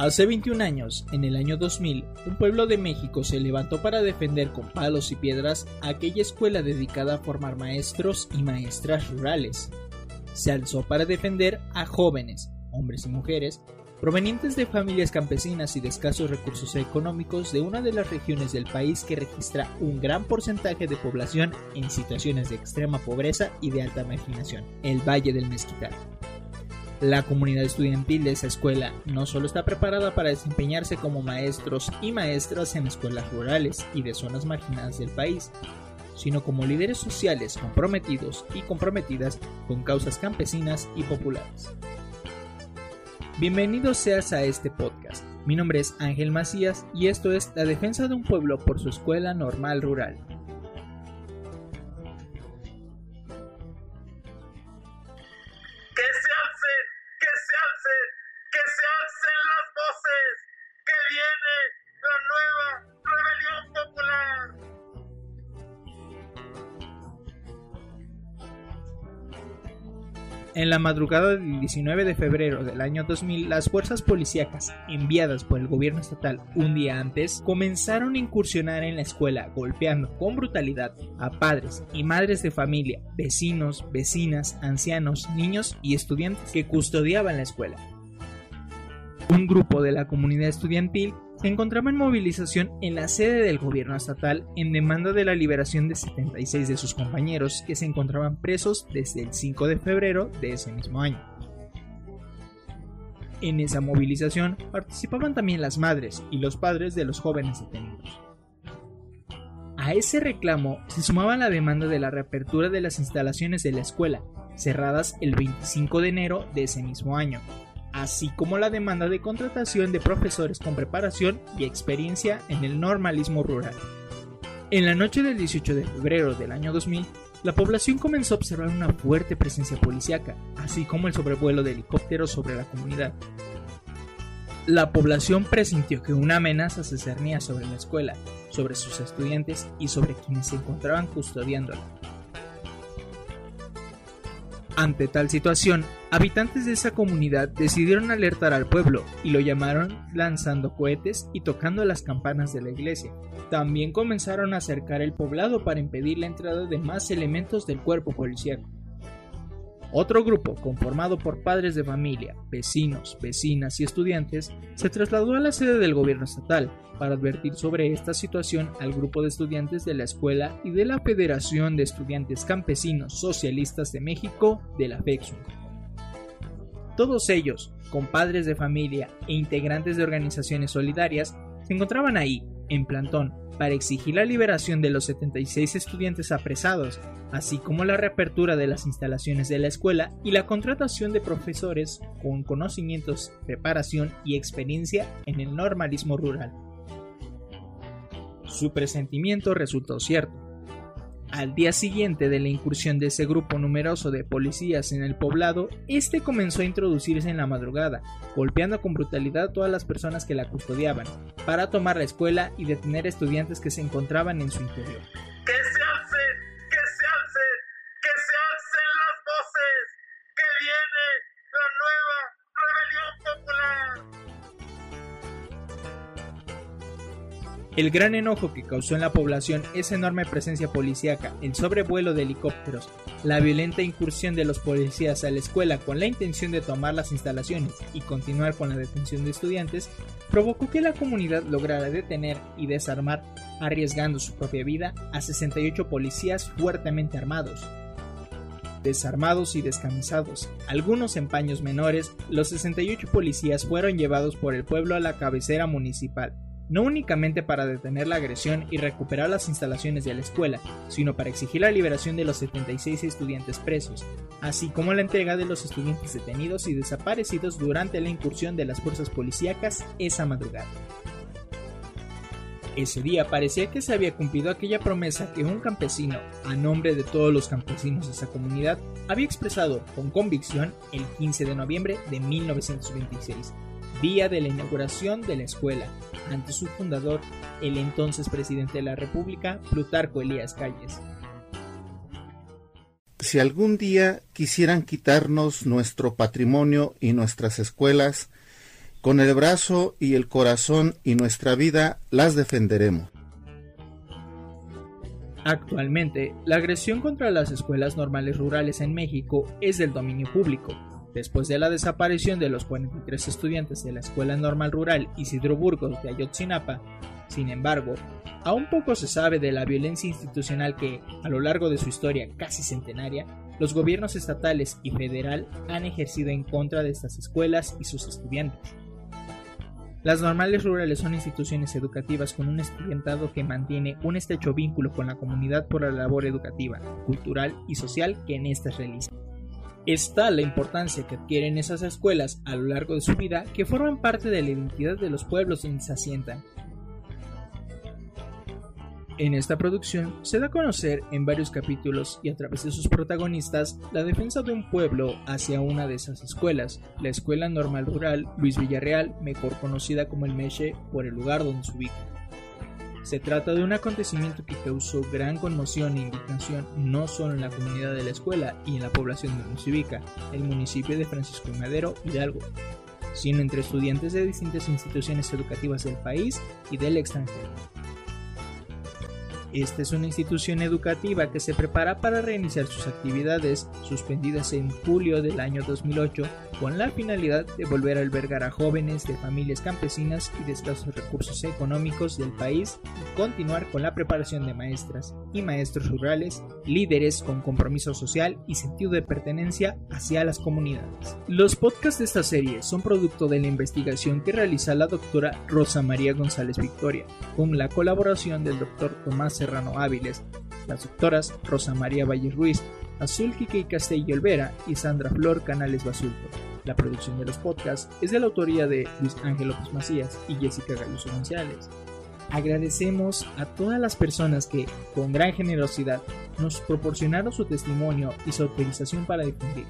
Hace 21 años, en el año 2000, un pueblo de México se levantó para defender con palos y piedras aquella escuela dedicada a formar maestros y maestras rurales. Se alzó para defender a jóvenes, hombres y mujeres, provenientes de familias campesinas y de escasos recursos económicos de una de las regiones del país que registra un gran porcentaje de población en situaciones de extrema pobreza y de alta marginación, el Valle del Mezquital. La comunidad estudiantil de esa escuela no solo está preparada para desempeñarse como maestros y maestras en escuelas rurales y de zonas marginadas del país, sino como líderes sociales comprometidos y comprometidas con causas campesinas y populares. Bienvenido seas a este podcast. Mi nombre es Ángel Macías y esto es La defensa de un pueblo por su escuela normal rural. En la madrugada del 19 de febrero del año 2000, las fuerzas policíacas enviadas por el gobierno estatal un día antes comenzaron a incursionar en la escuela, golpeando con brutalidad a padres y madres de familia, vecinos, vecinas, ancianos, niños y estudiantes que custodiaban la escuela. Un grupo de la comunidad estudiantil se encontraba en movilización en la sede del gobierno estatal en demanda de la liberación de 76 de sus compañeros que se encontraban presos desde el 5 de febrero de ese mismo año. En esa movilización participaban también las madres y los padres de los jóvenes detenidos. A ese reclamo se sumaba la demanda de la reapertura de las instalaciones de la escuela, cerradas el 25 de enero de ese mismo año, así como la demanda de contratación de profesores con preparación y experiencia en el normalismo rural. En la noche del 18 de febrero del año 2000, la población comenzó a observar una fuerte presencia policíaca, así como el sobrevuelo de helicópteros sobre la comunidad. La población presintió que una amenaza se cernía sobre la escuela, sobre sus estudiantes y sobre quienes se encontraban custodiándola. Ante tal situación, habitantes de esa comunidad decidieron alertar al pueblo y lo llamaron lanzando cohetes y tocando las campanas de la iglesia. También comenzaron a acercar el poblado para impedir la entrada de más elementos del cuerpo policiaco. Otro grupo, conformado por padres de familia, vecinos, vecinas y estudiantes, se trasladó a la sede del gobierno estatal para advertir sobre esta situación al grupo de estudiantes de la escuela y de la Federación de Estudiantes Campesinos Socialistas de México de la FEXU. Todos ellos, con padres de familia e integrantes de organizaciones solidarias, se encontraban ahí, en plantón, para exigir la liberación de los 76 estudiantes apresados, así como la reapertura de las instalaciones de la escuela y la contratación de profesores con conocimientos, preparación y experiencia en el normalismo rural. Su presentimiento resultó cierto. Al día siguiente de la incursión de ese grupo numeroso de policías en el poblado, este comenzó a introducirse en la madrugada, golpeando con brutalidad a todas las personas que la custodiaban, para tomar la escuela y detener estudiantes que se encontraban en su interior. El gran enojo que causó en la población esa enorme presencia policíaca, el sobrevuelo de helicópteros, la violenta incursión de los policías a la escuela con la intención de tomar las instalaciones y continuar con la detención de estudiantes, provocó que la comunidad lograra detener y desarmar, arriesgando su propia vida, a 68 policías fuertemente armados, desarmados y descamisados, algunos en paños menores, los 68 policías fueron llevados por el pueblo a la cabecera municipal, no únicamente para detener la agresión y recuperar las instalaciones de la escuela, sino para exigir la liberación de los 76 estudiantes presos, así como la entrega de los estudiantes detenidos y desaparecidos durante la incursión de las fuerzas policíacas esa madrugada. Ese día parecía que se había cumplido aquella promesa que un campesino, a nombre de todos los campesinos de esa comunidad, había expresado con convicción el 15 de noviembre de 1926 día de la inauguración de la escuela, ante su fundador, el entonces presidente de la República, Plutarco Elías Calles. Si algún día quisieran quitarnos nuestro patrimonio y nuestras escuelas, Con el brazo y el corazón y nuestra vida las defenderemos. Actualmente, la agresión contra las escuelas normales rurales en México es del dominio público. Después de la desaparición de los 43 estudiantes de la Escuela Normal Rural Isidro Burgos de Ayotzinapa, sin embargo, aún poco se sabe de la violencia institucional que, a lo largo de su historia casi centenaria, los gobiernos estatales y federal han ejercido en contra de estas escuelas y sus estudiantes. Las normales rurales son instituciones educativas con un estudiantado que mantiene un estrecho vínculo con la comunidad por la labor educativa, cultural y social que en estas realizan. Es tal la importancia que adquieren esas escuelas a lo largo de su vida que forman parte de la identidad de los pueblos donde se asientan en esta producción se da a conocer en varios capítulos y a través de sus protagonistas la defensa de un pueblo hacia una de esas escuelas, la Escuela Normal Rural Luis Villarreal, mejor conocida como el Meche por el lugar donde se ubica. Se trata de un acontecimiento que causó gran conmoción e indignación no solo en la comunidad de la escuela y en la población se ubica, el municipio de Francisco Madero, Hidalgo, sino entre estudiantes de distintas instituciones educativas del país y del extranjero. Esta es una institución educativa que se prepara para reiniciar sus actividades suspendidas en julio del año 2008 con la finalidad de volver a albergar a jóvenes de familias campesinas y de escasos recursos económicos del país y continuar con la preparación de maestras y maestros rurales, líderes con compromiso social y sentido de pertenencia hacia las comunidades. Los podcasts de esta serie son producto de la investigación que realiza la doctora Rosa María González Victoria, con la colaboración del doctor Tomás Serrano Áviles, las doctoras Rosa María Valle Ruiz, Azul Quique Castello Olvera y Sandra Flor Canales Basulto. La producción de los podcasts es de la autoría de Luis Ángel López Macías y Jessica Galloso González. Agradecemos a todas las personas que, con gran generosidad, nos proporcionaron su testimonio y su autorización para difundir.